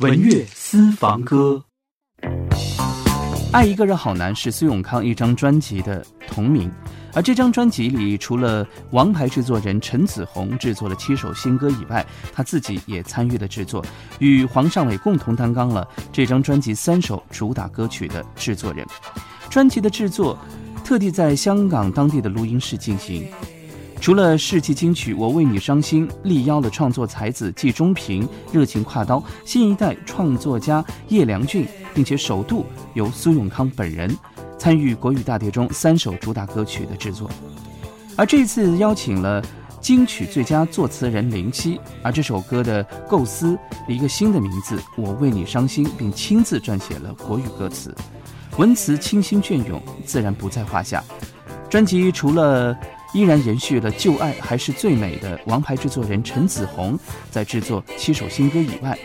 文乐私房歌，《爱一个人好难》是苏永康一张专辑的同名，而这张专辑里，除了王牌制作人陈子红制作了七首新歌以外，他自己也参与了制作，与黄尚伟共同担纲了这张专辑三首主打歌曲的制作人。专辑的制作特地在香港当地的录音室进行。除了世纪金曲《我为你伤心》，力邀了创作才子季中平热情挎刀，新一代创作家叶良俊，并且首度由苏永康本人参与国语大碟中三首主打歌曲的制作。而这次邀请了金曲最佳作词人林夕，而这首歌的构思一个新的名字《我为你伤心》，并亲自撰写了国语歌词，文词清新隽永，自然不在话下。专辑除了依然延续了旧爱还是最美的王牌制作人陈子红在制作七首新歌以外，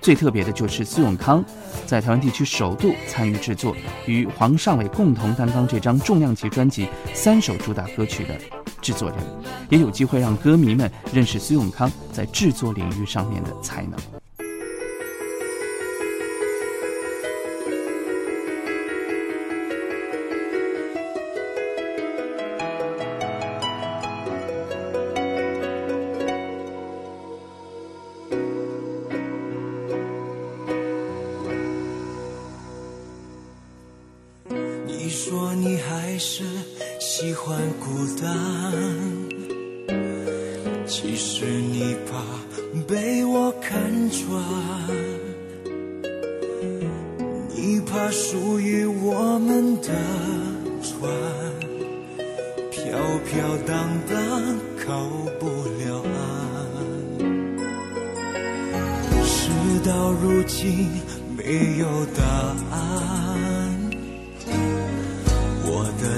最特别的就是苏永康在台湾地区首度参与制作，与黄尚伟共同担当这张重量级专辑三首主打歌曲的制作人，也有机会让歌迷们认识苏永康在制作领域上面的才能。说你还是喜欢孤单其实你怕被我看穿。你怕属于我们的船飘飘荡荡靠不了岸事到如今没有答案。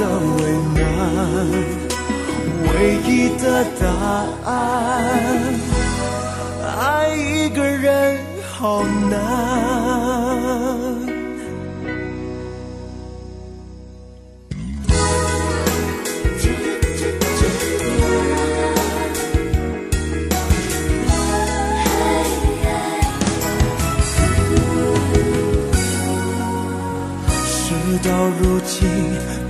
的为难。唯一的答案。爱一个人好难，事到如今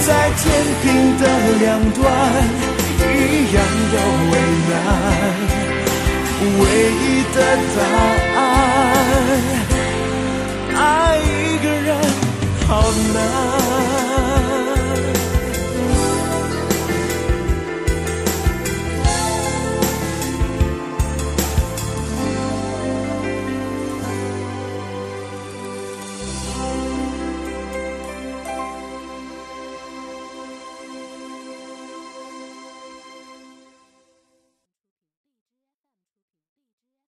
在天平的两端，